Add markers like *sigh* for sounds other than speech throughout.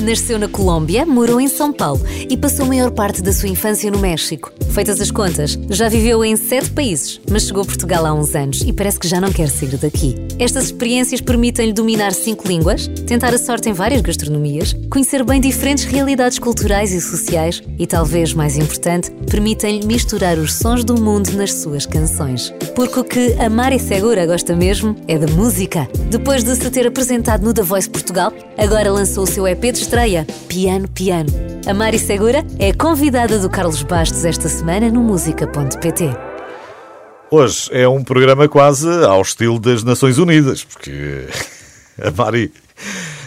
Nasceu na Colômbia, morou em São Paulo e passou a maior parte da sua infância no México. Feitas as contas, já viveu em sete países, mas chegou a Portugal há uns anos e parece que já não quer sair daqui. Estas experiências permitem-lhe dominar cinco línguas, tentar a sorte em várias gastronomias, conhecer bem diferentes realidades culturais e sociais e, talvez mais importante, permitem-lhe misturar os sons do mundo nas suas canções. Porque o que a Mari Segura gosta mesmo é da música. Depois de se ter apresentado no The Voice Portugal, agora lançou o seu EP de estreia, Piano Piano. A Mari Segura é convidada do Carlos Bastos esta semana no música.pt. Hoje é um programa quase ao estilo das Nações Unidas, porque *laughs* a Mari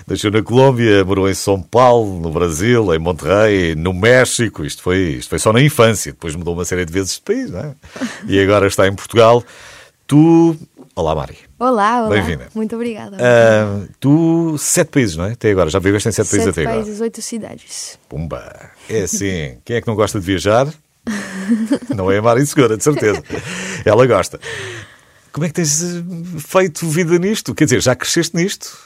nasceu na Colômbia, morou em São Paulo, no Brasil, em Monterrey, no México. Isto foi, isto foi só na infância, depois mudou uma série de vezes de país, não é? *laughs* E agora está em Portugal. Tu. Olá, Mari. Olá, olá. Bem-vinda. Muito obrigada. Ah, tu, sete países, não é? Até agora. Já viveste em sete, países Sete até agora. países, oito cidades. Pumba. É assim. Quem é que não gosta de viajar? *laughs* Não é a Mari Segura, de certeza. Ela gosta. Como é que tens eh, feito vida nisto? Quer dizer, já cresceste nisto?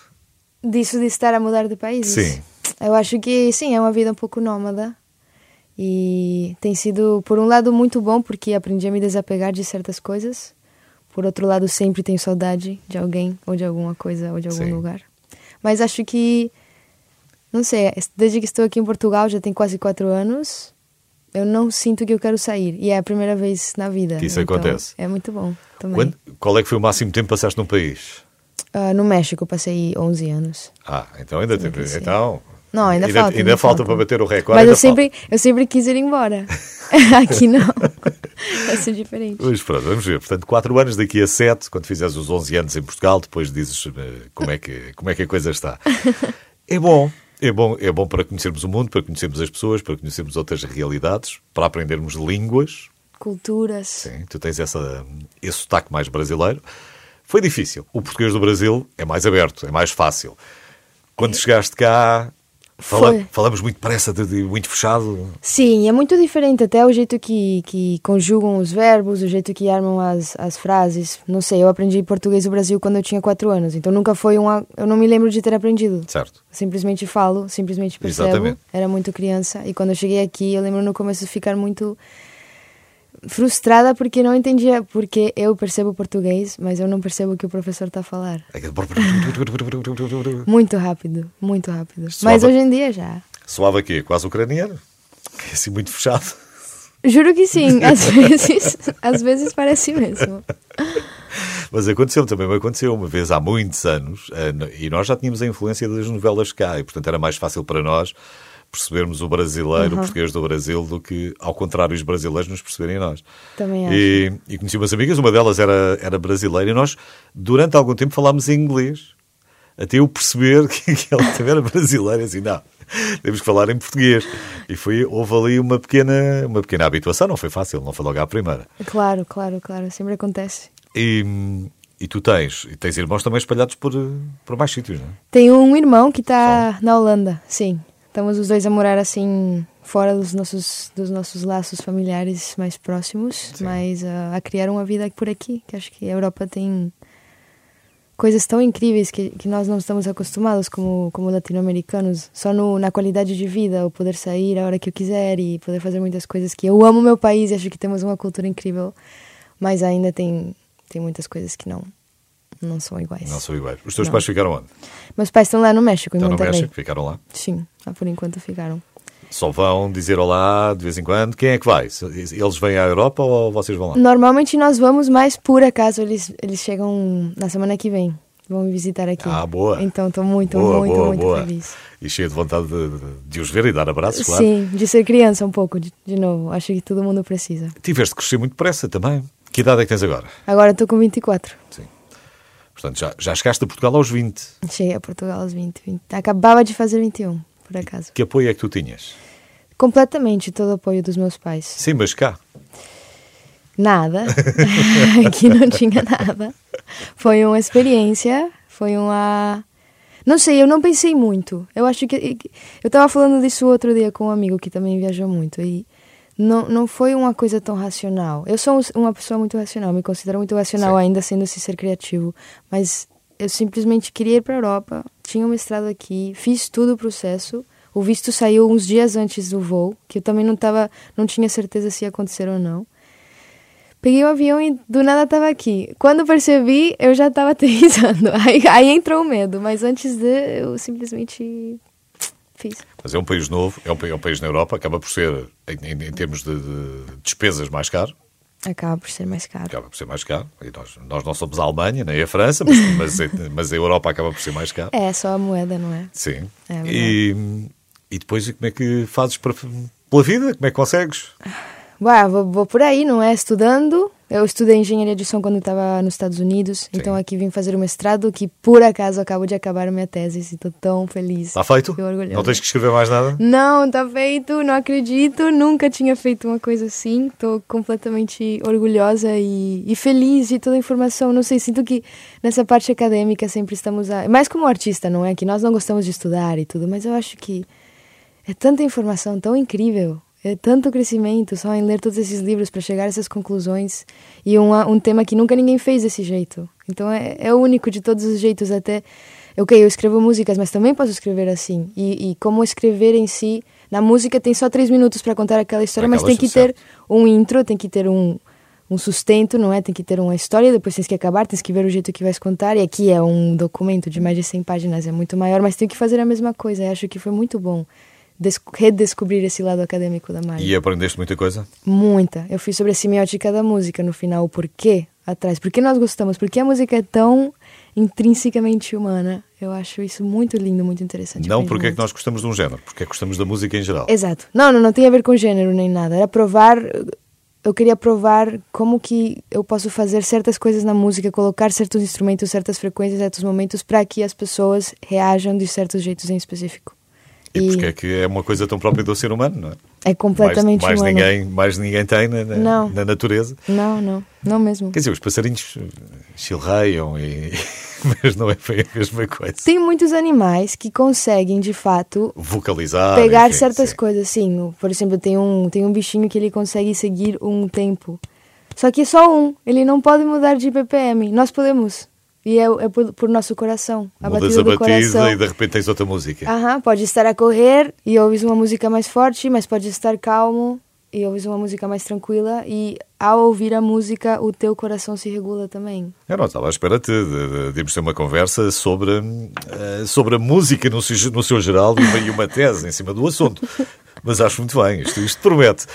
Disso de estar a mudar de países? Sim. Eu acho que sim, é uma vida um pouco nómada. E tem sido, por um lado, muito bom, porque aprendi a me desapegar de certas coisas. Por outro lado, sempre tenho saudade de alguém, ou de alguma coisa, ou de algum Sim. lugar. Mas acho que, não sei, desde que estou aqui em Portugal, já tem quase quatro anos, eu não sinto que eu quero sair. E é a primeira vez na vida. Que isso então acontece. É muito bom também. Quando- qual é que foi o máximo tempo que passaste num país? Ah, no México passei 11 anos. Ah, então ainda tem. Então. Não, ainda falta, Ainda, ainda falta falta. para bater o recorde. Mas ainda eu sempre, eu sempre quis ir embora. *laughs* *laughs* Aqui não. *laughs* Vai ser diferente. Pois pronto, vamos ver. Portanto, 4 anos daqui a 7, quando fizeres os 11 anos em Portugal, depois dizes eh, como é que, como é que a coisa está. É bom. É bom, é bom para conhecermos o mundo, para conhecermos as pessoas, para conhecermos outras realidades, para aprendermos línguas. Culturas. Sim, tu tens essa, esse sotaque mais brasileiro. Foi difícil. O português do Brasil é mais aberto, é mais fácil. Quando chegaste cá, fala- falamos muito depressa, de, de- muito fechado. Sim, é muito diferente até o jeito que, que conjugam os verbos, o jeito que armam as, as frases. Não sei, eu aprendi português do Brasil quando eu tinha quatro anos, então nunca foi uma... Eu não me lembro de ter aprendido. Certo. Simplesmente falo, simplesmente percebo. Exatamente. Era muito criança e quando eu cheguei aqui, eu lembro no começo de ficar muito frustrada porque não entendia porque eu percebo português, mas eu não percebo o que o professor está a falar. *laughs* Muito rápido, muito rápido. Suave. Mas hoje em dia já. Soava aqui, quase ucraniano. Assim, muito fechado. Juro que sim, *laughs* às vezes, às vezes parece mesmo. Mas aconteceu também, aconteceu uma vez há muitos anos, eh, e nós já tínhamos a influência das novelas cá, e portanto era mais fácil para nós percebermos o brasileiro, o português do Brasil, do que, ao contrário, os brasileiros nos perceberem a nós. Também acho. E, e conheci umas amigas, uma delas era, era brasileira, e nós, durante algum tempo, falámos em inglês, até eu perceber *laughs* que, que ela também era brasileira, assim, não, temos que falar em português. E foi, houve ali uma pequena, uma pequena habituação, não foi fácil, não foi logo à primeira. Claro, claro, claro, sempre acontece. E, e tu tens, e tens irmãos também espalhados por, por mais sítios, não é? Tenho um irmão que está na Holanda, sim. Estamos os dois a morar assim fora dos nossos dos nossos laços familiares mais próximos, mas ah, a criar uma vida por aqui, que acho que a Europa tem coisas tão incríveis que, que nós não estamos acostumados como como latino-americanos, só no, na qualidade de vida, o poder sair a hora que eu quiser e poder fazer muitas coisas que eu amo meu país, e acho que temos uma cultura incrível, mas ainda tem tem muitas coisas que não não são iguais. Não são iguais. Os teus Não. pais ficaram onde? Meus pais estão lá no México, em Estão no Monterrey. México, ficaram lá. Sim, ah, por enquanto ficaram. Só vão dizer olá de vez em quando. Quem é que vai? Eles vêm à Europa ou vocês vão lá? Normalmente nós vamos, mas por acaso eles, eles chegam na semana que vem. Vão me visitar aqui. Ah, boa. Então estou muito, boa, muito, boa, muito boa. feliz. E cheio de vontade de, de- os ver e dar abraços, claro. Sim, de ser criança um pouco, de, de novo. Acho que todo mundo precisa. Tiveste de crescer muito depressa também. Que idade é que tens agora? Agora estou com 24. Sim. Portanto, já, já chegaste a Portugal aos 20. Cheguei a Portugal aos 20, 20. Acabava de fazer 21, por acaso. Que apoio é que tu tinhas? Completamente todo o apoio dos meus pais. Sim, mas cá. Nada. *laughs* *laughs* Aqui não tinha nada. Foi uma experiência, foi uma. Não sei, eu não pensei muito. Eu acho que. Eu tava falando disso outro dia com um amigo que também viajou muito. E não, não foi uma coisa tão racional. Eu sou uma pessoa muito racional, me considero muito racional Sim. ainda sendo esse ser criativo. Mas eu simplesmente queria ir para a Europa, tinha um mestrado aqui, fiz todo o processo. O visto saiu uns dias antes do voo, que eu também não tava, não tinha certeza se ia acontecer ou não. Peguei o avião e do nada estava aqui. Quando percebi, eu já estava *laughs* aterrissando. Aí, aí entrou o medo, mas antes de, eu simplesmente fiz. Mas é um país novo, é um, é um país na Europa, acaba por ser, em, em termos de, de, despesas, mais caro. Acaba por ser mais caro. Acaba por ser mais caro. E nós, nós não somos a Alemanha, nem a França, mas, *laughs* mas, mas, a Europa acaba por ser mais caro. É, só a moeda, não é? Sim. É e, e depois, como é que fazes para, pela vida? Como é que consegues? Ué, vou, vou por aí, não é? Estudando, eu estudei engenharia de som quando estava nos Estados Unidos, Sim. então aqui vim fazer o mestrado, que por acaso acabo de acabar minha tese, estou tão feliz. Está feito? Não tens que escrever mais nada? Não, está feito, não acredito, nunca tinha feito uma coisa assim, estou completamente orgulhosa e, e, feliz de toda a informação. Não sei, sinto que nessa parte acadêmica sempre estamos. A... Mais como artista, não é? Que nós não gostamos de estudar e tudo, mas eu acho que é tanta informação tão incrível é tanto crescimento só em ler todos esses livros para chegar a essas conclusões e um, um tema que nunca ninguém fez desse jeito. Então é, é único de todos os jeitos até. Ok, eu escrevo músicas, mas também posso escrever assim. E, e como escrever em si, na música tem só três minutos para contar aquela história, mas tem que ter um intro, tem que ter um, um sustento, não é? Tem que ter uma história, depois tens que acabar, tens que ver o jeito que vais contar. E aqui é um documento de mais de 100 páginas, é muito maior, mas tem que fazer a mesma coisa. Eu acho que foi muito bom redescobrir esse lado acadêmico da Mari. E aprendeste muita coisa? Muita. Eu fiz sobre a semiótica da música no final, o porquê atrás. Por que nós gostamos? Por que a música é tão intrinsecamente humana? Eu acho isso muito lindo, muito interessante. Não porque é que nós gostamos de um género, porque é que gostamos da música em geral. Exato. Não, não, não tem a ver com gênero nem nada. Era provar eu queria provar como que eu posso fazer certas coisas na música, colocar certos instrumentos, certas frequências, certos momentos para que as pessoas reajam de certos jeitos em específico. E, e porque é que é uma coisa tão própria do ser humano, não é? É completamente mais, mais ninguém Mais ninguém tem na, na, na, natureza. Não, não, não mesmo. Quer dizer, os passarinhos chilreiam, e... *laughs* mas não é bem a mesma coisa. Tem muitos animais que conseguem, de fato, vocalizar, pegar enfim, certas sim. coisas. Sim, por exemplo, tem um, tem um bichinho que ele consegue seguir um tempo. Só que só um, ele não pode mudar de BPM. Nós podemos. E é, é por, por, nosso coração. A Mudas batida a batida coração. e de repente tens outra música. Aham, pode estar a correr e ouves uma música mais forte, mas pode estar calmo e ouves uma música mais tranquila e ao ouvir a música o teu coração se regula também. Eu não estava à espera de, de, de, de ter uma conversa sobre, uh, sobre a música no, no seu geral e uma tese em cima do assunto. *laughs* Mas acho muito bem, isto, isto promete.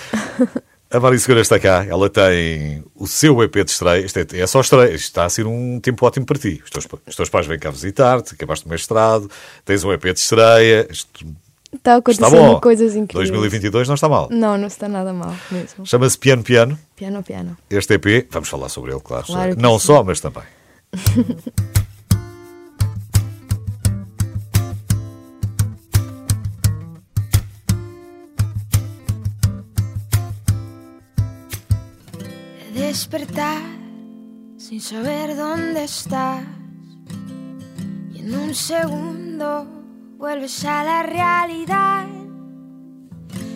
A Mari Segura está cá, ela tem o seu EP de estreia, isto é, é só estreia, isto está a ser um tempo ótimo para ti. Os teus, os teus pais vêm cá visitar-te, acabaste o mestrado, tens um EP de estreia, isto Está acontecendo está bom. coisas incríveis. 2022 não está mal. Não, não está nada mal mesmo. Chama-se Piano Piano. Piano Piano. Este EP, vamos falar sobre ele, claro. claro não sim. só, mas também. *laughs* despertar sin saber dónde estás y en un segundo vuelves a la realidad.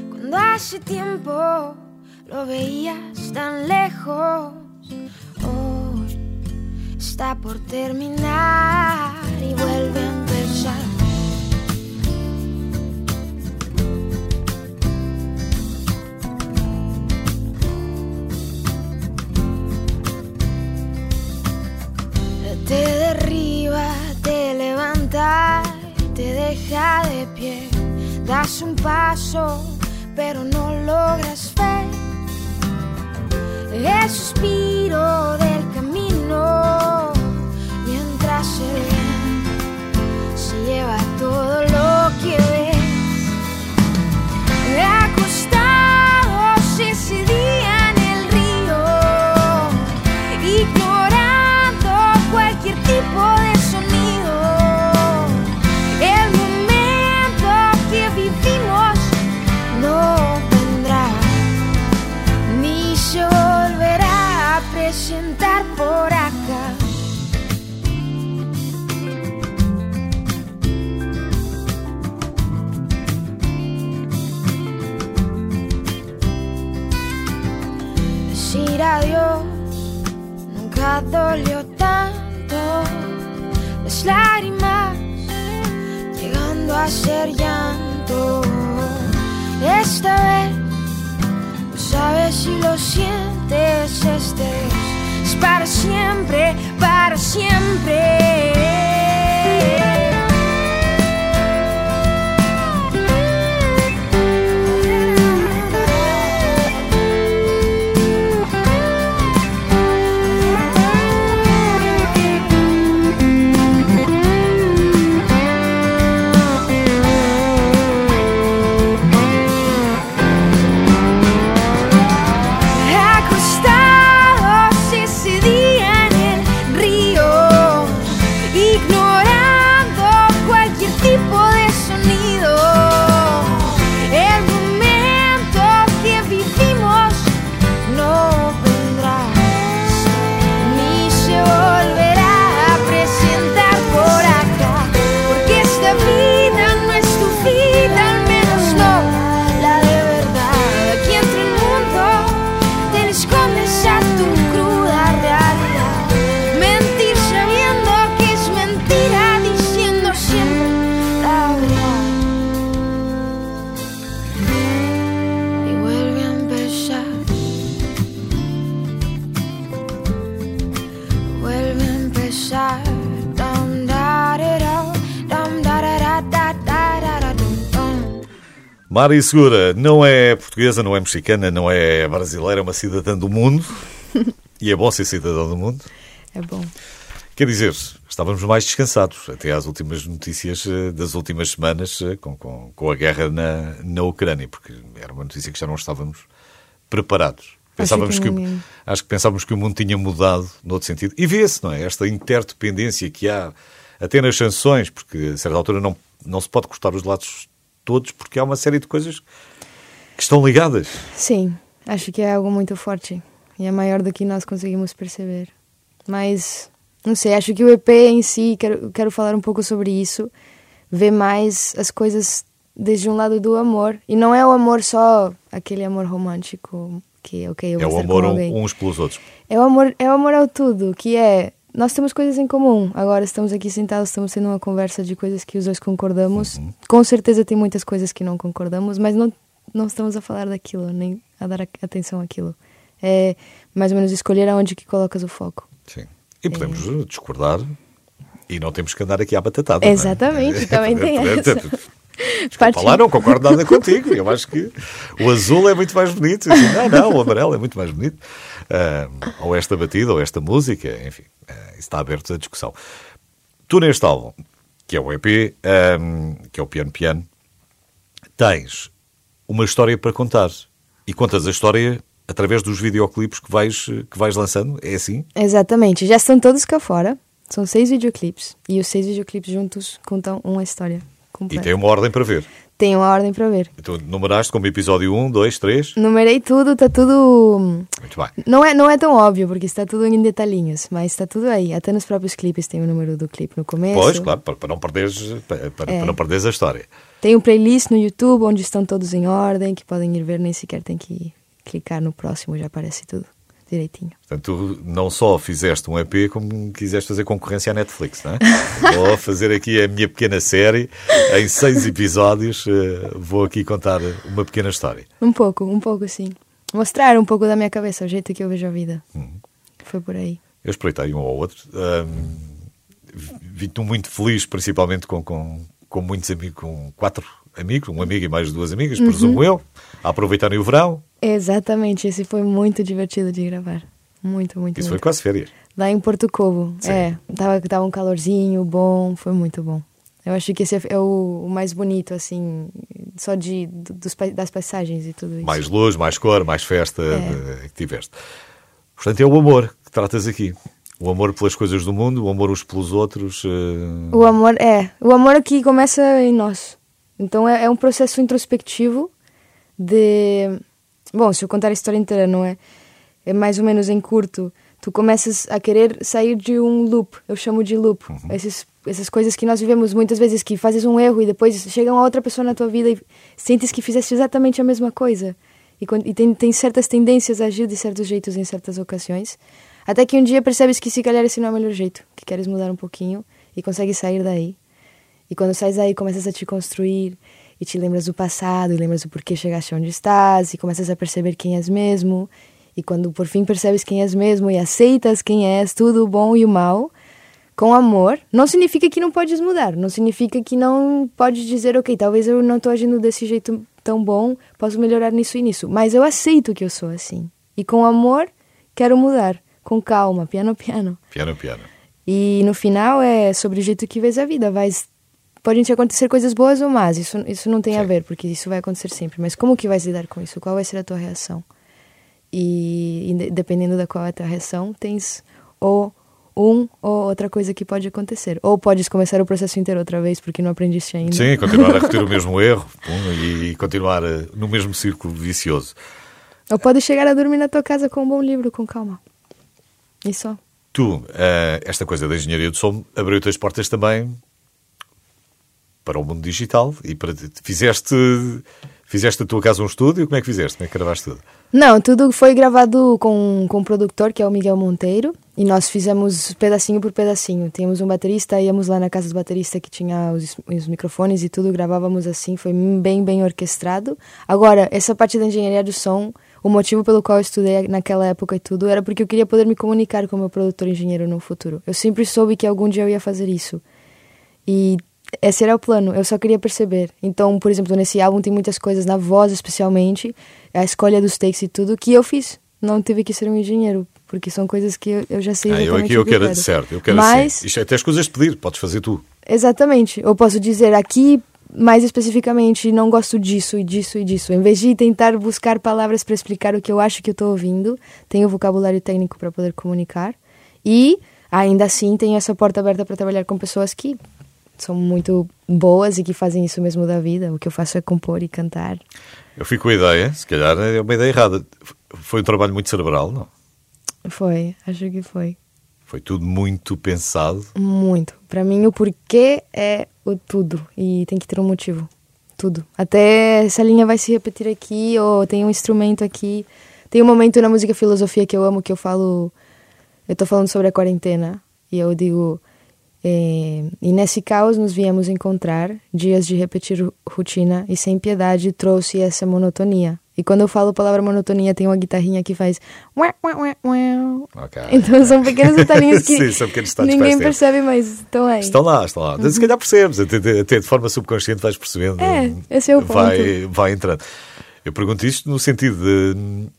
Cuando hace tiempo lo veías tan lejos, hoy está por terminar y vuelve deja de pie. Das un paso, pero no logras ver el suspiro del camino mientras el dolió tanto las lágrimas, llegando a ser llanto. Esta vez, no sabes si lo sientes, este es para siempre, para siempre. Mari Segura não é portuguesa, não é mexicana, não é brasileira, é uma cidadã do mundo. *laughs* e é bom ser cidadão do mundo. É bom. Quer dizer, estávamos mais descansados até às últimas notícias eh, das últimas semanas eh, com, com, com a guerra na, na Ucrânia, porque era uma notícia que já não estávamos preparados. Pensávamos que que, ninguém- acho que pensávamos que o mundo tinha mudado no outro sentido. E vê-se, não é? Esta interdependência que há até nas sanções, porque a certa altura não, não se pode cortar os lados todos, porque há uma série de coisas que estão ligadas. Sim, acho que é algo muito forte e é maior do que nós conseguimos perceber. Mas, não sei, acho que o EP em si, quero, quero falar um pouco sobre isso, ver mais as coisas desde um lado do amor. E não é o amor só aquele amor romântico que, ok, eu É o amor uns pelos outros. É o amor, é o amor ao tudo, que é nós temos coisas em comum. Agora estamos aqui sentados, estamos tendo uma conversa de coisas que os dois concordamos. Com certeza tem muitas coisas que não concordamos, mas não não estamos a falar daquilo, nem a dar atenção àquilo. É mais ou menos escolher aonde que colocas o foco. Sim. E podemos eh, discordar e não temos que andar aqui à batatada. é? Exatamente, *laughs* também tem essa. *laughs* Lá, não concordo nada contigo. Eu acho que o azul é muito mais bonito. Digo, Não, não, o amarelo é muito mais bonito. Ah, ou esta batida, ou esta música, enfim, está aberto à discussão. Tu neste álbum, que é o EP, ah, que é o Piano Piano, tens uma história para contar. E contas a história através dos videoclipes que vais, que vais lançando. É assim? Exatamente, já estão todos cá fora. São seis videoclipes e os seis videoclipes juntos contam uma história E completa. tem uma ordem para ver. Tem uma ordem para ver. Tu numeraste como episódio 1, 2, 3. Numerei tudo, tá tudo Muito bem. Não é, não é tão óbvio, porque está tudo em detalhinhos, mas está tudo aí. Até nos próprios clipes tem o número do clipe no começo. Pois, claro, para, para não perderes, para, para- É. para não perderes a história. Tem um playlist no YouTube onde estão todos em ordem, que podem ir ver, nem sequer tem que clicar no próximo, já aparece tudo direitinho. Portanto, tu não só fizeste um EP, como quiseste fazer concorrência à Netflix, não é? *laughs* vou fazer aqui a minha pequena série, em seis episódios, eh, vou aqui contar uma pequena história. Um pouco, um pouco sim. Mostrar um pouco da minha cabeça, o jeito que eu vejo a vida. Uhum. Foi por aí. Eu espreitei um ao outro. Ahm, Vi-te muito feliz, principalmente com, com, com muitos amigos, com quatro amigos, um amigo e mais duas amigas, Uhum. presumo eu, a aproveitarem o verão. Exatamente, esse foi muito divertido de gravar. Muito, muito, Isso foi muito. quase férias. Lá em Porto Covo. Sim. É, tava, tava um calorzinho bom, foi muito bom. Eu acho que esse é- é o, mais bonito, assim, só de, do- dos, das paisagens e tudo isso. Mais luz, mais cor, mais festa É. eh, que tiveste. Portanto, é o amor que tratas aqui. O amor pelas coisas do mundo, o amor uns pelos outros. eh, O amor, é, o amor aqui começa em nós. Então é, é um processo introspectivo de... Bom, se eu contar a história inteira, não é? É mais ou menos em curto. Tu começas a querer sair de um loop, eu chamo de loop. Esses, essas coisas que nós vivemos muitas vezes, que fazes um erro e depois chega uma outra pessoa na tua vida e sentes que fizeste exatamente a mesma coisa. E, e tem, tem certas tendências a agir de certos jeitos em certas ocasiões. Até que um dia percebes que se calhar esse não é o melhor jeito, que queres mudar um pouquinho e consegues sair daí. E quando sais daí, começas a te construir e te lembras do passado, e lembras do porquê chegaste onde estás, e começas a perceber quem és mesmo. E quando por fim percebes quem és mesmo e aceitas quem és, tudo o bom e o mal, com amor, não significa que não podes mudar, não significa que não podes dizer, ok, talvez eu não estou agindo desse jeito tão bom, posso melhorar nisso e nisso, mas eu aceito que eu sou assim. E com amor, quero mudar, com calma, piano piano. Piano, piano. E no final é sobre o jeito que vês a vida, vai podem te acontecer coisas boas ou más, isso isso não tem a Sim. ver, porque isso vai acontecer sempre, mas como que vais lidar com isso? Qual vai ser a tua reação? E, inde- dependendo da qual é a tua reação, tens ou um ou outra coisa que pode acontecer. Ou podes começar o processo inteiro outra vez porque não aprendiste ainda. Sim, continuar a repetir o *laughs* mesmo erro pum, e continuar eh, no mesmo círculo vicioso. Ou podes chegar a dormir na tua casa com um bom livro, com calma. E só. Tu, eh, esta coisa da engenharia do som abriu-te as portas também para o mundo digital e para fizeste fizeste a tua casa um estúdio, como é que fizeste? Como é que gravaste tudo? Não, tudo foi gravado com, com um produtor, que é o Miguel Monteiro, e nós fizemos pedacinho por pedacinho. Tínhamos um baterista, íamos lá na casa do baterista que tinha os, os microfones e tudo, gravávamos assim, foi bem, bem orquestrado. Agora, essa parte da engenharia do som, o motivo pelo qual eu estudei naquela época e tudo, era porque eu queria poder me comunicar com o meu produtor engenheiro no futuro. Eu sempre soube que algum dia eu ia fazer isso. E esse era o plano, eu só queria perceber. Então, por exemplo, nesse álbum tem muitas coisas, na voz especialmente, a escolha dos takes e tudo, que eu fiz. Não tive que ser um engenheiro, porque são coisas que eu, eu já sei Ah, eu aqui eu o que quero, certo, eu quero Mas, assim. Isto é até as coisas de pedir, podes fazer tu. exatamente, eu posso dizer aqui, mais especificamente, não gosto disso e disso e disso. Em vez de tentar buscar palavras para explicar o que eu acho que eu estou ouvindo, tenho vocabulário técnico para poder comunicar. E, ainda assim, tenho essa porta aberta para trabalhar com pessoas que são muito boas e que fazem isso mesmo da vida. O que eu faço é compor e cantar. Eu fico com a ideia, se calhar é uma ideia errada. Foi um trabalho muito cerebral, não? Foi, acho que foi. Foi tudo muito pensado. Muito. Para mim, o porquê é o tudo. E tem que ter um motivo. Tudo. Até essa linha vai se repetir aqui, ou tem um instrumento aqui. Tem um momento na música filosofia que eu amo, que eu falo. Eu tô falando sobre a quarentena. E eu digo. É, e nesse caos nos viemos encontrar, dias de repetir rotina, e sem piedade trouxe essa monotonia. E quando eu falo a palavra monotonia, tem uma guitarrinha que faz. ué, ué, ué, ué. Ok. Então são pequenos detalhinhos que *laughs* Sim, são pequenos ninguém percebe, mas estão aí. Estão lá, estão lá. Se calhar percebes, até, até de forma subconsciente vais percebendo. É, esse é o vai, vai entrando. Eu pergunto isto no sentido de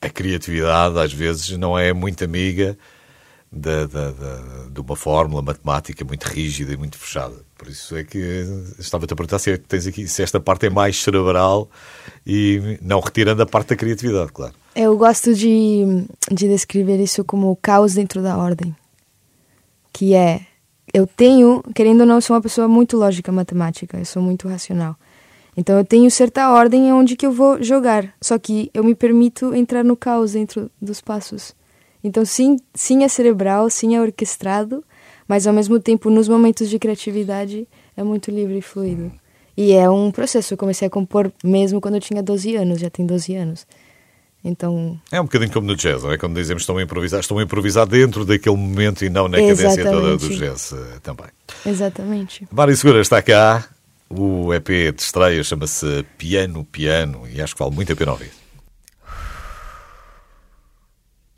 a criatividade às vezes não é muito amiga da, da- da- de uma fórmula matemática muito rígida e muito fechada. Por isso é que estava-te a perguntar se, é tens aqui, se esta parte é mais cerebral e não retirando a parte da criatividade, claro. Eu gosto de, de descrever isso como o caos dentro da ordem. Que é, eu tenho, querendo ou não, sou uma pessoa muito lógica matemática, eu sou muito racional. Então eu tenho certa ordem onde que eu vou jogar, só que eu me permito entrar no caos dentro dos passos. Então sim, sim é cerebral, sim é orquestrado, mas ao mesmo tempo nos momentos de criatividade é muito livre e fluido. E é um processo, eu comecei a compor mesmo quando eu tinha 12 anos, já tem 12 anos. Então, É um bocadinho como no jazz, não é? Quando dizemos estão a improvisar, estão a improvisar dentro daquele momento e não na cadência toda do Exatamente. jazz eh, também. exatamente. Mário Segura está cá, o EP de estreia chama-se Piano Piano e acho que vale muito a pena ouvir.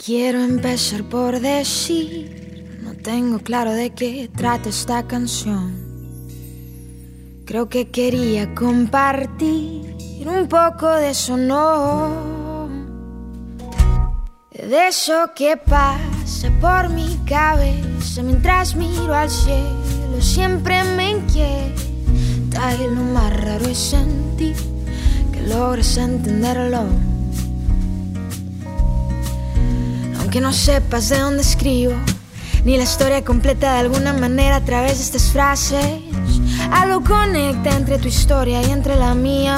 Quiero empezar por decir, no tengo claro de qué trata esta canción. Creo que quería compartir un poco de eso, no. De eso que pasa por mi cabeza mientras miro al cielo, siempre me inquieta y lo más raro es sentir que logras entenderlo. Aunque no sepas de dónde escribo, ni la historia completa de alguna manera a través de estas frases, algo conecta entre tu historia y entre la mía,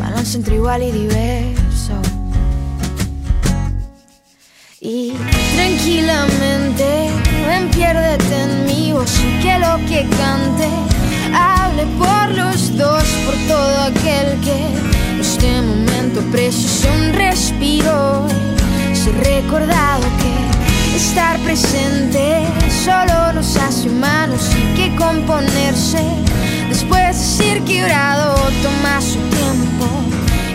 balance entre igual y diverso. Y tranquilamente, ven, piérdete en mi voz y que lo que cante hable por los dos, por todo aquel que este momento precise un respiro. Recordado que estar presente solo nos hace humanos y que componerse después de ser quebrado toma su tiempo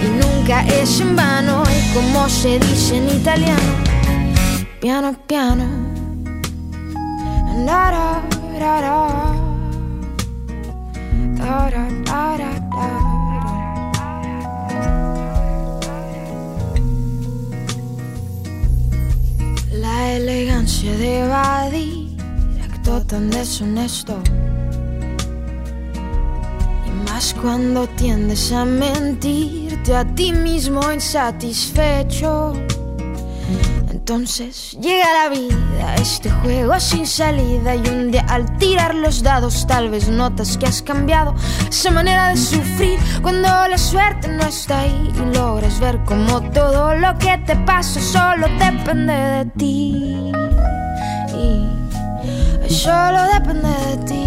y nunca es en vano. Y como se dice en italiano, piano piano. Da, da, da, tan deshonesto. Y más cuando tiendes a mentirte a ti mismo insatisfecho. Entonces llega la vida, este juego sin salida y un día al tirar los dados tal vez notas que has cambiado esa manera de sufrir cuando la suerte no está ahí y logras ver como todo lo que te pasa solo depende de ti. Solo depende de ti.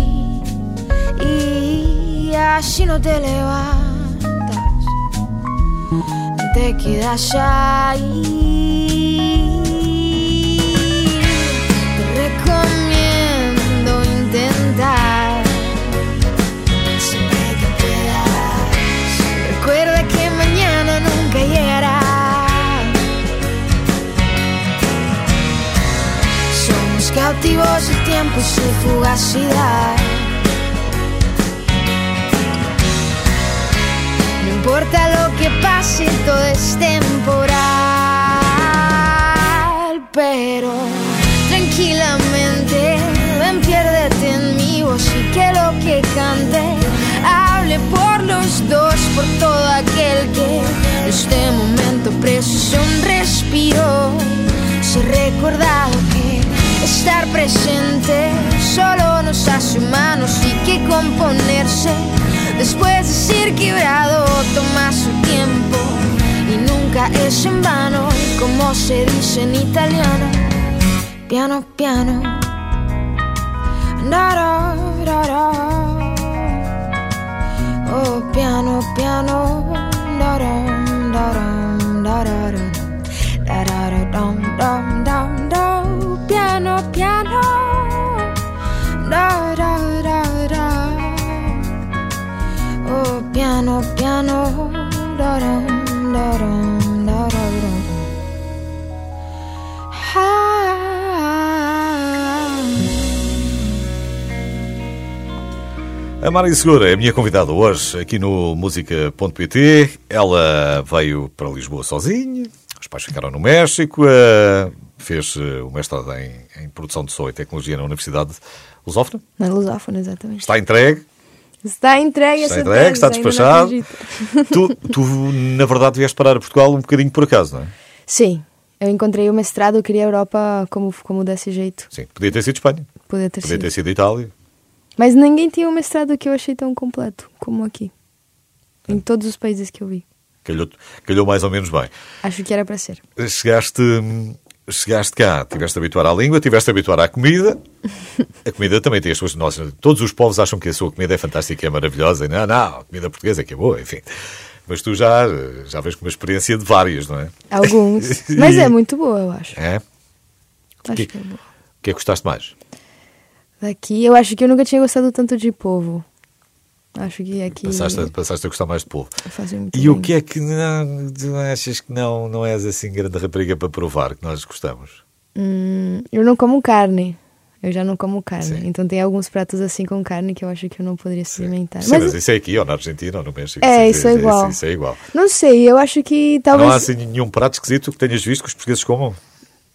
Y así no te levantas, te quedas ahí. Cautivos del tiempo y su fugacidad. No importa lo que pase, todo es temporal. Pero tranquilamente, ven, piérdete en mi voz y que lo que cante hable por los dos, por todo aquel que en este momento precisa un respiro. Se recordado estar presente. Solo nos hace humanos y que componerse. Después de ser quebrado toma su tiempo. Y nunca es en vano como se dice en italiano. Piano piano. Da, da, da, da. oh piano piano. Da, da, da, da, da, da, da. Da, da, da, dum, A Mari Segura é a minha convidada hoje aqui no música.pt. Ela veio para Lisboa sozinha, os pais ficaram no México, eh, fez eh, o mestrado em, em produção de som e tecnologia na Universidade Lusófona. Na lusófona, exatamente. Está entregue, Está entregue está entregue, está despachado. *laughs* Tu, tu, na verdade, vieste parar a Portugal um bocadinho por acaso, não é? Sim, eu encontrei o mestrado, eu queria a Europa como, como desse jeito. Sim, podia ter sido Espanha, Poder ter podia sido. ter sido Itália. Mas ninguém tinha um mestrado que eu achei tão completo como aqui. Em todos os países que eu vi. Calhou, calhou mais ou menos bem. Acho que era para ser. Chegaste, chegaste cá, tiveste a habituar à língua, tiveste a habituar à comida. *laughs* A comida também tem as suas. Nós, todos os povos acham que a sua comida é fantástica, é maravilhosa. E não, não, a comida portuguesa é que é boa, enfim. Mas tu já, já vês com uma experiência de várias, não é? Alguns. *laughs* Mas é muito boa, eu acho. É? Acho que- que é boa. O que é que gostaste mais? Daqui, eu acho que eu nunca tinha gostado tanto de povo. Acho que aqui Passaste, a- passaste a gostar mais de muito E o bem. que é que não, tu achas que não, não és assim grande rapariga para provar que nós gostamos? Hum, eu não como carne. Eu já não como carne. Sim. Então tem alguns pratos assim com carne que eu acho que eu não poderia experimentar. Sim, Mas, mas isso é aqui, ou na Argentina, ou no México. É, isso é igual. Isso, é igual. não sei, eu acho que talvez. Não há assim nenhum prato esquisito que tenhas visto que os portugueses comam?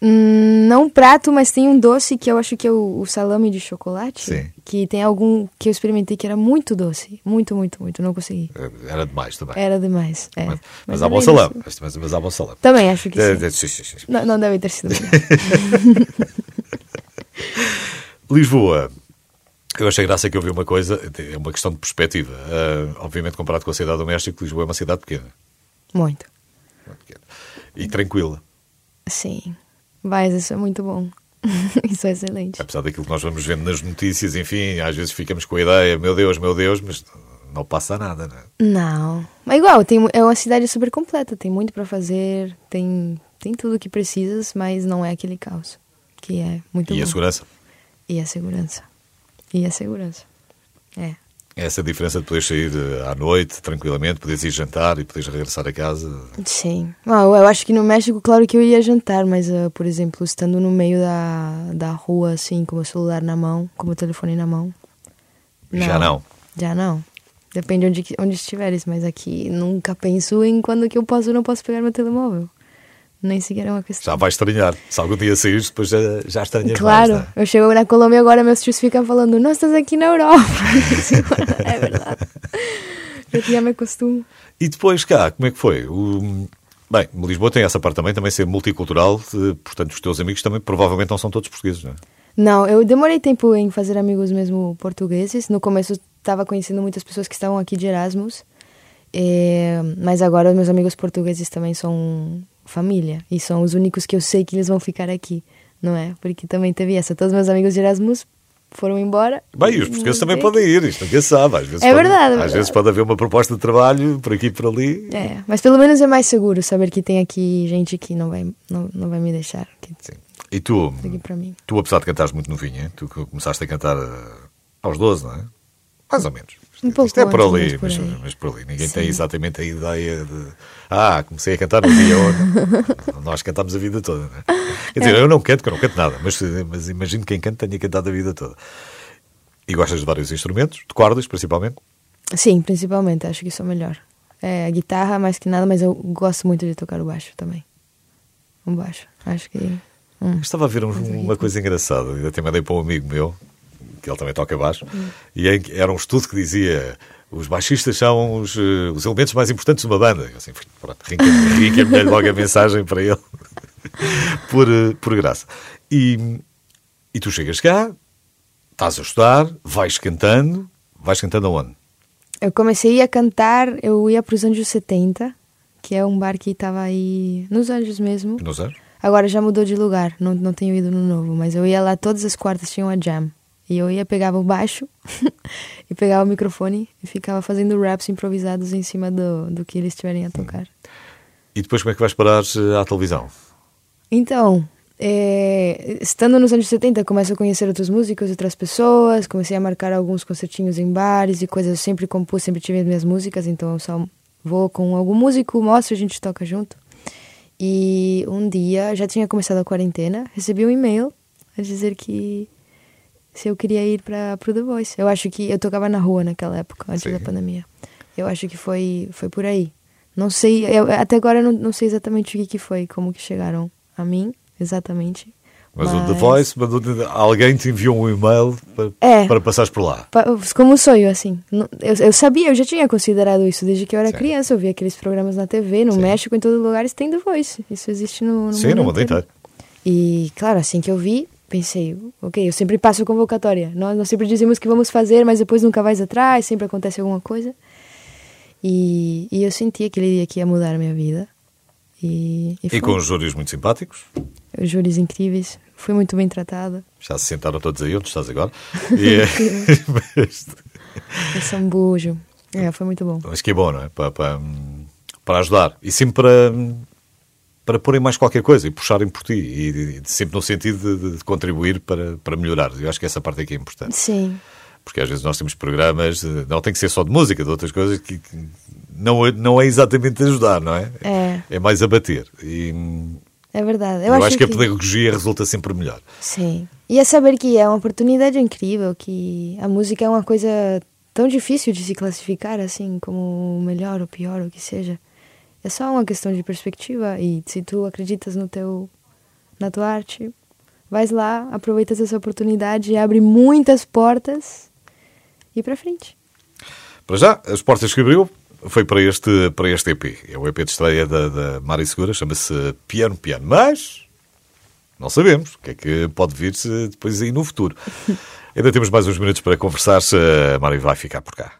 Hum, não prato, mas tem um doce que eu acho que é o, o salame de chocolate. Sim. Que tem algum que eu experimentei que era muito doce. Muito, muito, muito. Não consegui. Era demais também. Era demais. É. Mas, mas Mas há é bom salame. doce. Mas, mas há bom salame. Também acho que É, sim. é, sim, sim, sim. Não, não deve ter sido. *laughs* Lisboa. Eu achei graça que eu vi uma coisa, é uma questão de perspectiva. Ah, obviamente, comparado com a cidade do México, Lisboa é uma cidade pequena. muito. Muito pequena. E tranquila. Sim. Mas isso é muito bom. *laughs* isso é excelente. Apesar daquilo que nós vamos vendo nas notícias, enfim, às vezes ficamos com a ideia, meu Deus, meu Deus, mas não passa nada, não é? Não. Mas igual, tem, é uma cidade super completa. Tem muito pra fazer. Tem, tem tudo que precisas, mas não é aquele caos. Que é muito E bom. a segurança? E a segurança. E a segurança. É. Essa diferença de poderes sair eh, à noite, tranquilamente, poderes ir jantar e poderes regressar a casa. Sim. Ah, eu acho que no México, claro que eu ia jantar, mas, uh, por exemplo, estando no meio da, da rua, assim, com o celular na mão, com o telefone na mão. Já não. Já não. Depende onde, onde estiveres, mas aqui nunca penso em quando que eu posso ou não posso pegar meu telemóvel. Nem sequer é uma questão. Já vai estranhar. Se algum dia saíres, depois já, já estranhas Claro, mais, é? eu chego na Colômbia agora, meus tios ficam falando, nós estamos aqui na Europa. *laughs* é verdade. Eu já me acostumo. E depois cá, como é que foi? O... Bem, Lisboa tem essa parte também, também ser multicultural, portanto os teus amigos também provavelmente não são todos portugueses, não é? Não, eu demorei tempo em fazer amigos mesmo portugueses. No começo estava conhecendo muitas pessoas que estavam aqui de Erasmus, eh, mas agora meus amigos portugueses também são família e são os únicos que eu sei que eles vão ficar aqui, não é? Porque também teve essa. Todos meus amigos de Erasmus foram embora. Bem, e os portugueses também podem ir, isto se sabe. Às vezes É pode, verdade, Às vezes pode haver uma proposta de trabalho por aqui e por ali. É, mas pelo menos é mais seguro saber que tem aqui gente que não vai, não, não vai me deixar que Sim. E tu, tu, apesar de cantares muito novinha, tu começaste a cantar eh, aos 12, não é? Mais ou menos. Um pouco Isto é por ali, mas por mas, mas por ali. Ninguém Sim. tem exatamente a ideia de. Ah, comecei a cantar no dia onde. *laughs* Nós cantamos a vida toda, não é? Quer dizer, eu não canto, que eu não canto nada, mas, mas imagino que quem canta tenha cantado a vida toda. E gostas de vários instrumentos, de cordas principalmente. Sim, principalmente, acho que isso é o melhor. É a guitarra mais que nada, mas eu gosto muito de tocar o baixo também. O baixo, acho que. hum. Estava a ver um- uma coisa engraçada, eu até mandei para um amigo meu, que ele também toca baixo, e em era um estudo que dizia os baixistas são os, eh, os elementos mais importantes de uma banda. Eu assim, pronto, reencaminhei *laughs* logo a mensagem para ele, *laughs* por, eh, por graça. E, e tu chegas cá, estás a estudar, vais cantando, vais cantando aonde? Eu comecei a cantar, eu ia para os Anjos 70, que é um bar que estava aí nos Anjos mesmo. Nos anos? Agora já mudou de lugar, não, não tenho ido no novo, mas eu ia lá todas as quartas, tinha uma jam. E eu ia, pegava o baixo *laughs* e pegava o microfone e ficava fazendo raps improvisados em cima do, do que eles tiverem a tocar. E depois como é que vais parar eh, à televisão? Então, é, estando nos anos 70, começo a conhecer outros músicos, outras pessoas, comecei a marcar alguns concertinhos em bares e coisas. Eu sempre compus, sempre tive as minhas músicas, então eu só vou com algum músico, mostro, a gente toca junto. E um dia, já tinha começado a quarentena, recebi um e-mail a dizer que se eu queria ir para pro The Voice. Eu acho que eu tocava na rua naquela época, antes Sim. da pandemia. Eu acho que foi foi por aí. Não sei, eu, até agora eu não, não sei exatamente o que, que foi, como que chegaram a mim, exatamente. Mas, o The Voice, alguém te enviou um e-mail para, É. para passares por lá. Como um sonho, assim. Eu, eu sabia, eu já tinha considerado isso desde que eu era Sim. criança. Eu via aqueles programas na TV, no Sim. México, em todo lugar, tem The Voice. Isso existe no, no Sim, mundo no mundo inteiro. E, claro, assim que eu vi, pensei, ok, eu sempre passo convocatória. Nós, nós sempre dizemos que vamos fazer, mas depois nunca vais atrás, sempre acontece alguma coisa. E, e eu senti aquele dia que ia mudar a minha vida. E, e, E com os júris muito simpáticos. Os júris incríveis. Fui muito bem tratada. Já se sentaram todos aí onde estás agora. *laughs* E, mas, Foi sambujo. É, foi muito bom. mas que é bom, não é? Para, para, para ajudar. E sempre para, para porem mais qualquer coisa e puxarem por ti. E, e sempre no sentido de, de contribuir para, para melhorar. Eu acho que essa parte aqui é importante. Sim. Porque às vezes nós temos programas, eh, não tem que ser só de música, de outras coisas que, que não, é- não é exatamente ajudar, não é? É. É mais abater. E É verdade. eu, acho, que a pedagogia resulta sempre melhor. Sim. E é saber que é uma oportunidade incrível, que a música é uma coisa tão difícil de se classificar, assim, como o melhor ou pior, o que seja. É só uma questão de perspectiva e se tu acreditas no teu, na tua arte, vais lá, aproveitas essa oportunidade e abre muitas portas e pra frente. Para já, as portas que abriu foi para este, para este EP. É o EP de estreia da, da Mari Segura, chama-se Piano Piano. Mas não sabemos o que é que pode vir-se depois aí no futuro. *laughs* Ainda temos mais uns minutos para conversar se a Mari vai ficar por cá.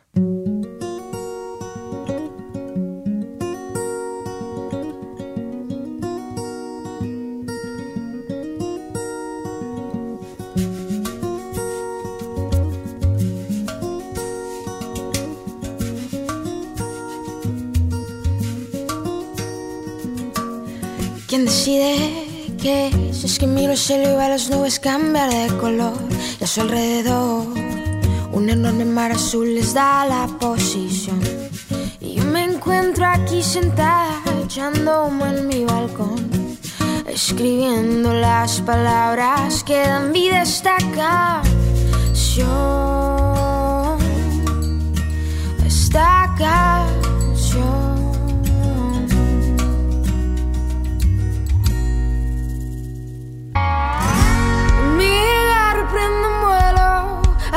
¿Quién decide que si es que miro el cielo y veo las nubes cambiar de color y a su alrededor Un enorme mar azul les da la posición. Y yo me encuentro aquí sentada, echando humo en mi balcón, escribiendo las palabras que dan vida a esta canción. Esta canción.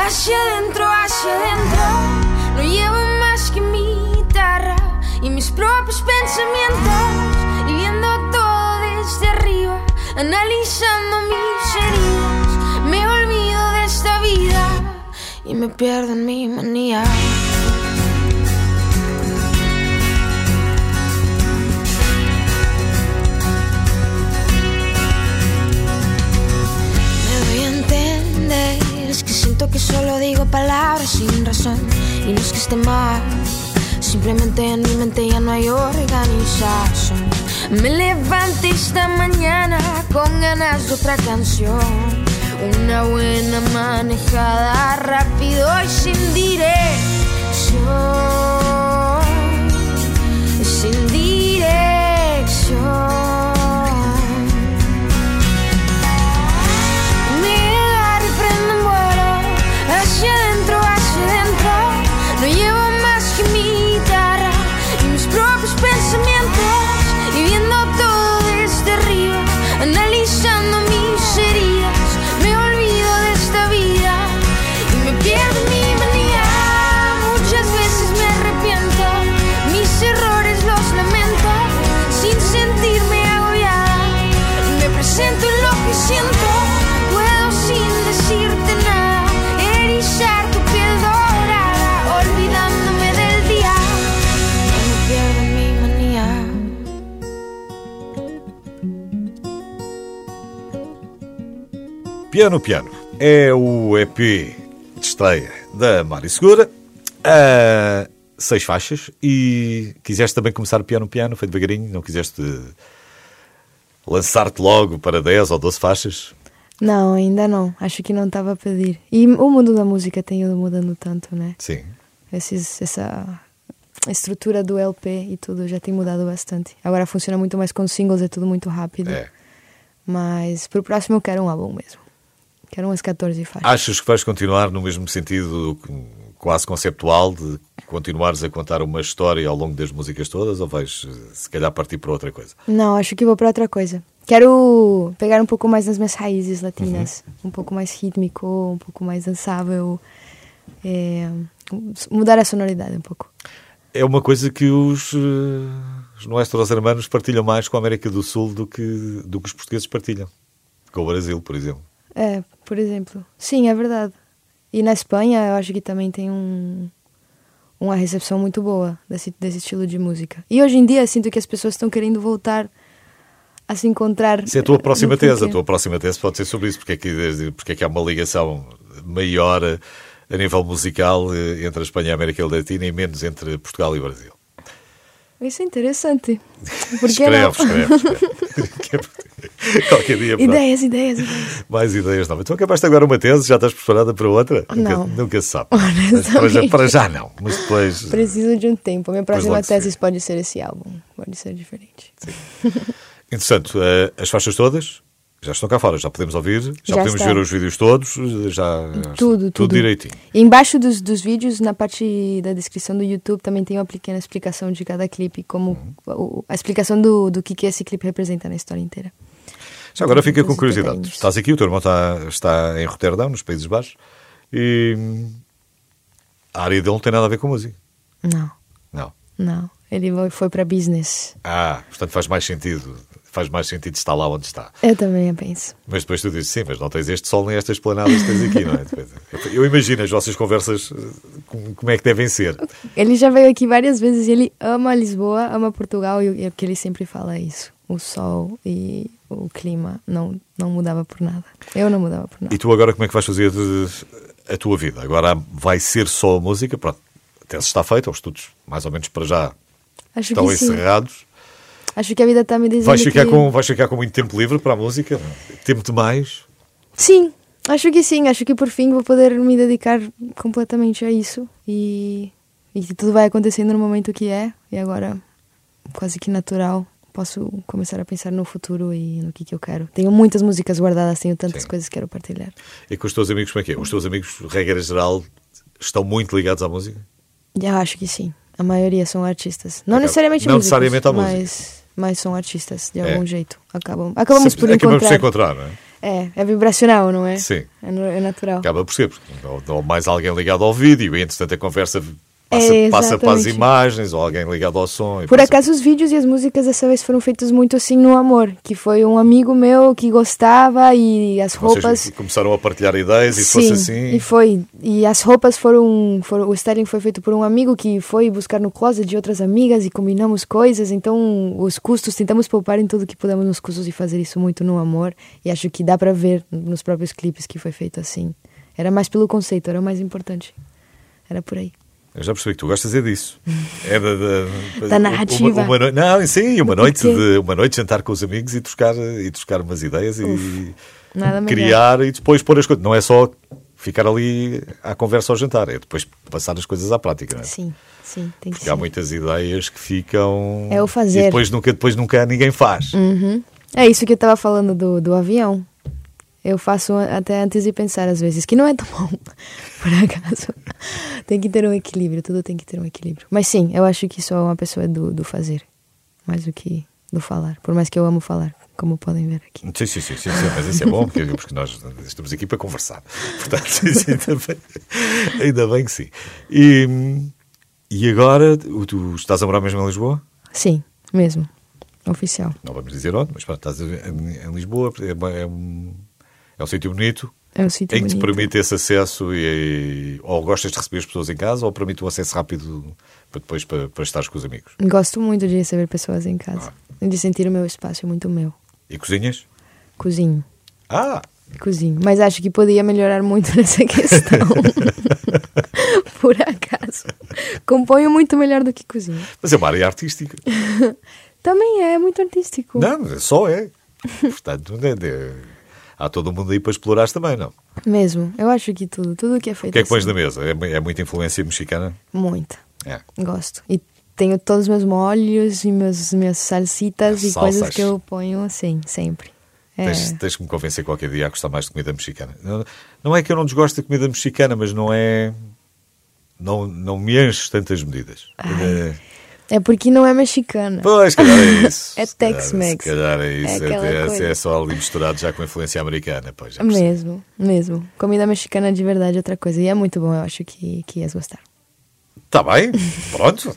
Hacia adentro, hacia adentro. No llevo más que mi guitarra y mis propios pensamientos. Y viendo todo desde arriba, analizando mis heridas. Me olvido de esta vida y me pierdo en mi manía. Que solo digo palabras sin razón. Y no es que esté mal, simplemente en mi mente ya no hay organización. Me levanté esta mañana con ganas de otra canción. Una buena manejada rápido y sin dirección. Piano Piano é o EP de estreia da Mari Segura. Ah, seis faixas e quiseste também começar Piano Piano, foi devagarinho, não quiseste lançar-te logo para 10 ou 12 faixas? Não, ainda não. Acho que não estava a pedir. E o mundo da música tem ido mudando tanto, né? Sim. Esses, essa estrutura do LP e tudo já tem mudado bastante. Agora funciona muito mais com singles, é tudo muito rápido. É. Mas pro próximo eu quero um álbum mesmo. Quero umas 14 faixas. Achas que vais continuar no mesmo sentido quase conceptual de continuares a contar uma história ao longo das músicas todas ou vais se calhar partir para outra coisa? Não, acho que vou para outra coisa. Quero pegar um pouco mais nas minhas raízes latinas, um pouco mais rítmico, um pouco mais dançável, é, mudar a sonoridade um pouco. É uma coisa que os, eh, os nossos hermanos partilham mais com a América do Sul do que, do que os portugueses partilham. Com o Brasil, por exemplo. É, por exemplo. Sim, é verdade. E na Espanha eu acho que também tem um, uma recepção muito boa desse, desse estilo de música. E hoje em dia sinto que as pessoas estão querendo voltar a se encontrar. Se a tua próxima tese, a tua próxima tese pode ser sobre isso, porque é que, porque é que há uma ligação maior a nível musical eh, entre a Espanha e a América Latina e menos entre Portugal e Brasil. Isso é interessante. *laughs* Por que escreve, não? escreve, escreve. *laughs* Qualquer dia pronto. ideias, ideias, ideias. mais ideias novas. Tu acabaste agora uma tese, já estás preparada para outra? Não. Nunca, nunca se sabe. *laughs* Para, já, para já não, mas depois. Preciso de um tempo. A minha próxima tese pode ser esse álbum. Pode ser diferente. Interessante, eh, as faixas todas já estão cá fora, já podemos ouvir, já, Já podemos estão. ver os vídeos todos, já Tudo, tudo. direitinho. E embaixo dos, dos vídeos, na parte da descrição do YouTube, também tem uma pequena explicação de cada clipe, como Uhum. o- a explicação do, do que, que esse clipe representa na história inteira. Já agora fica com curiosidade. Estás aqui, o teu irmão está, está em Roterdão, nos Países Baixos, e a área dele não tem nada a ver com música. Não, Não. não. Ele foi para business. Ah, portanto faz mais sentido, faz mais sentido estar lá onde está. Eu também penso. Mas depois tu dizes, sim, mas não tens este sol nem estas planadas que tens aqui, não é? Eu imagino as vossas conversas, eh, como, é que devem ser. Ele já veio aqui várias vezes e ele ama Lisboa, ama Portugal, e é porque ele sempre fala isso. O sol e o clima não, não mudava por nada. Eu não mudava por nada. E tu agora como é que vais fazer de- a tua vida? Agora vai ser só a música? Pronto, a tese está feita, os estudos mais ou menos para já Acho estão que sim. Acho que a vida está me dizendo Vais ficar, que... com, vais ficar com muito tempo livre para a música? Tempo demais? Sim, Acho que sim, acho que por fim vou poder me dedicar completamente a isso e, e tudo vai acontecendo no momento que é e agora quase que natural posso começar a pensar no futuro e no que, que eu quero. Tenho muitas músicas guardadas, tenho tantas Sim. coisas que quero partilhar. E com os teus amigos, como é que é? Os teus amigos, regra geral, estão muito ligados à música? Eu acho que sim. A maioria são artistas. Não Acaba- necessariamente não músicos, necessariamente a música. mas, mas são artistas de É. algum jeito. Acabam, acabamos por Acabamos por encontrar. se encontrar, não é? É, é vibracional, não é? Sim. É, é natural. Acaba por ser, porque ou, ou mais alguém ligado ao vídeo, e entretanto a conversa passa, É, passa para as imagens, ou alguém ligado ao som. Por acaso os vídeos e as músicas dessa vez foram feitos muito assim no amor, que foi um amigo meu que gostava e as Vocês roupas começaram a partilhar ideias e Sim, fosse assim. e foi. E as roupas foram, foram. O styling foi feito por um amigo que foi buscar no closet de outras amigas e combinamos coisas. Então, os custos, tentamos poupar em tudo que pudemos nos custos e fazer isso muito no amor. E acho que dá pra ver nos próprios clipes que foi feito assim. Era mais pelo conceito, era o mais importante. Era por aí. Eu já percebi que tu gostas é disso. É da, da, Da narrativa. Uma, uma não, sim, uma noite, de, uma noite de jantar com os amigos e trocar, e trocar umas ideias e Nada melhor. criar e depois pôr as coisas. Não é só ficar ali à conversa ao jantar, é depois passar as coisas à prática. Não é? Sim, sim, tem que Porque ser. há muitas ideias que ficam. É o fazer. E depois nunca, depois nunca ninguém faz. Uhum. É isso que eu tava falando do, do avião. Eu faço até antes de pensar, às vezes, que não é tão bom, por acaso. *laughs* tem que ter um equilíbrio, tudo tem que ter um equilíbrio. Mas sim, eu acho que sou uma pessoa do, do fazer, mais do que do falar. Por mais que eu amo falar, como podem ver aqui. Sim, sim, sim, sim, sim, mas isso é bom porque, porque nós estamos aqui para conversar. Portanto, *laughs* isso ainda, bem, ainda bem que sim. E, e agora, tu- estás a morar mesmo em Lisboa? Sim, mesmo. Oficial. Não vamos dizer onde, mas pronto, estás em, Lisboa, é, é um, é um sítio bonito, É um sítio em que te permite esse acesso e, ou gostas de receber as pessoas em casa ou permite um acesso rápido para depois para, para estares com os amigos. Gosto muito de receber pessoas em casa. Ah. De sentir o meu espaço, é muito meu. E cozinhas? Cozinho. Ah, Cozinho. Mas acho que podia melhorar muito *laughs* nessa questão. *laughs* Por acaso. Componho muito melhor do que cozinho. mas é uma área artística. *laughs* Também é muito artístico. Não, só é. Portanto, né, né, há todo o mundo aí para explorar também, não? Mesmo. Eu acho que tudo. Tudo que é feito O que é que pões assim. na mesa? É, é muita influência mexicana? Muita. É. Gosto. E tenho todos os meus molhos e meus, minhas salsitas e Salsas. coisas que eu ponho assim, sempre. É. Tens, tens que me convencer qualquer dia a gostar mais de comida mexicana. Não, não é que eu não desgosto da comida mexicana, mas não é. Não, não me enches tantas medidas. É, É porque não é mexicana. pois, se calhar é isso. *laughs* É Tex-Mex. Se calhar é isso. É É, é- é só ali misturado já com influência americana. Pois, já percebi. Mesmo, mesmo. Comida mexicana de verdade é outra coisa. E é muito bom, eu acho que, que ias gostar. Está Tá bem, pronto.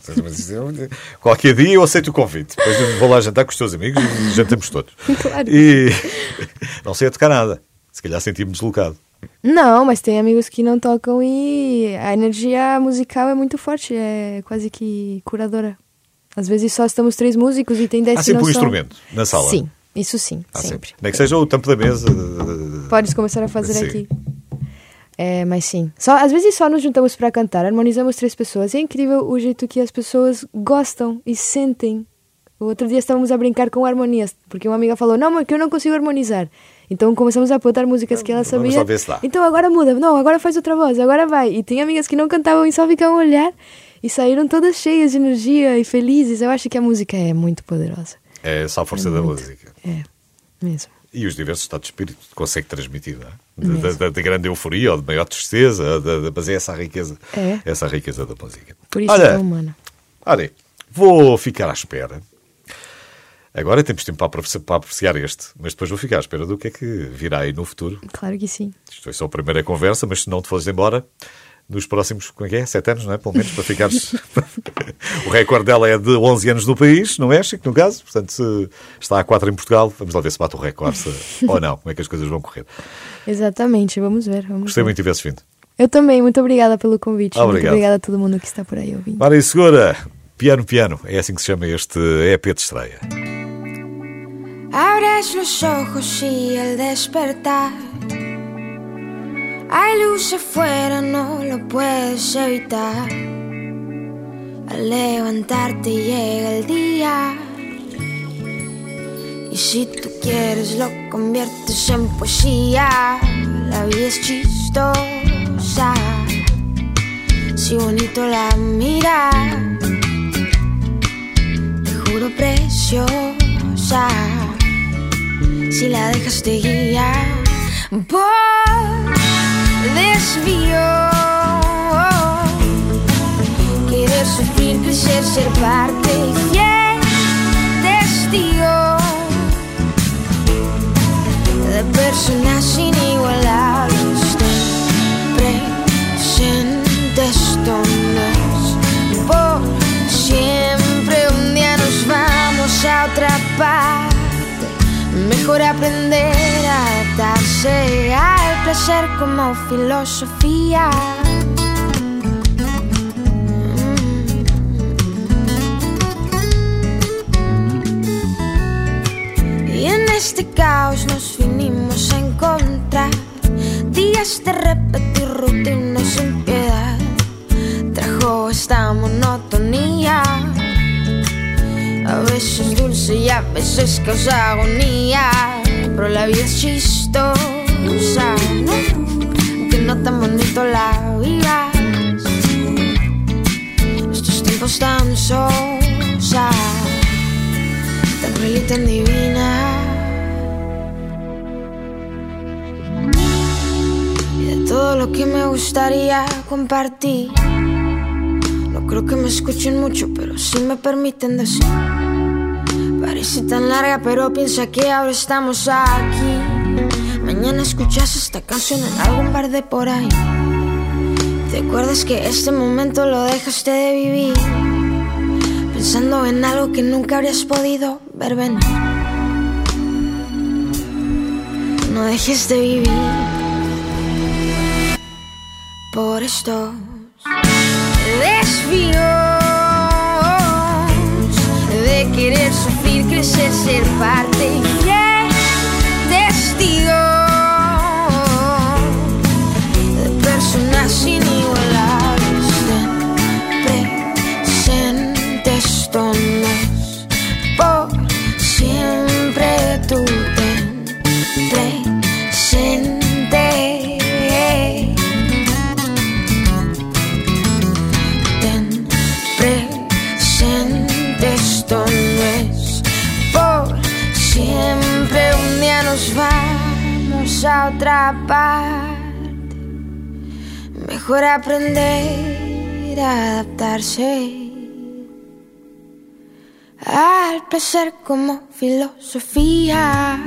*laughs* Qualquer dia eu aceito o convite. Depois vou lá jantar com os teus amigos e jantamos todos. *laughs* Claro. E não sei a tocar nada. Se calhar senti-me deslocado. Não, mas tem amigos que não tocam e a energia musical é muito forte, é quase que curadora. Às vezes só estamos três músicos e tem dez Há sempre um instrumento na sala. Sim, isso sim, Há sempre. Nem que seja o tampo da mesa. Podes começar a fazer Sim. aqui. É, mas sim. Só, às vezes só nos juntamos para cantar, harmonizamos três pessoas. E é incrível o jeito que as pessoas gostam e sentem. O outro dia estávamos a brincar com harmonias, porque uma amiga falou: Não, mas que eu não consigo harmonizar. Então começamos a botar músicas que ela vamos sabia. lá ver se dá. Então agora muda, não, agora faz outra voz, agora vai. E tem amigas que não cantavam e só ficavam a olhar e saíram todas cheias de energia e felizes. Eu acho que a música é muito poderosa. É só a força da música. É, mesmo. E os diversos estados de espírito consegue transmitir, não é? Da, da- da grande euforia ou de maior tristeza, da- mas é essa a riqueza. É. Essa a riqueza da música. Por isso Olha, é humana. Olha, vou ficar à espera. Agora temos tempo para apreciar, para apreciar este, mas depois vou ficar à espera do que é que virá aí no futuro. Claro que sim. Isto é só a primeira conversa, mas se não te fores embora, nos próximos, como é que é? Sete anos, não é? Pelo menos para ficares. *laughs* o recorde dela é de 11 anos no país, no México, no caso. Portanto, se está há 4 em Portugal, vamos lá ver se bate o recorde se- ou não. Como é que as coisas vão correr. Exatamente, vamos ver. Vamos Gostei ver. muito de tivesses vindo. Eu também, muito obrigada pelo convite. Muito Obrigado. obrigada a todo mundo que está por aí ouvindo. Mário Segura, Piano Piano, é assim que se chama este EP de estreia. Abres los ojos y al despertar hay luz afuera, no lo puedes evitar. Al levantarte llega el día. Y si tú quieres lo conviertes en poesía. La vida es chistosa, si bonito la mira, te juro preciosa, si la dejas te guía por desvío. Quieres sufrir, crecer, ser parte y fiel testigo de personas inigualables presentes tonos por siempre un día nos vamos a otra parte mejor aprender a adaptarse al placer como filosofía Y en este caos nos vinimos a encontrar Días de repetir rutinas sin piedad Trajo esta monotonía A veces dulce y a veces causa agonía Pero la vida es chistosa ¿no? Que no tan bonito la vivas Estos tiempos tan sosa tan cruel y tan divina. Y de todo lo que me gustaría compartir. No creo que me escuchen mucho, pero sí me permiten decir. Parece tan larga, pero piensa que ahora estamos aquí. Mañana escuchas esta canción en algún bar de por ahí. ¿Te acuerdas que este momento lo dejaste de vivir? Pensando en algo que nunca habrías podido ver venir. No dejes de vivir por estos desvíos sufrir, crecer, ser parte. y mejor aprender a adaptarse. Al placer como filosofía.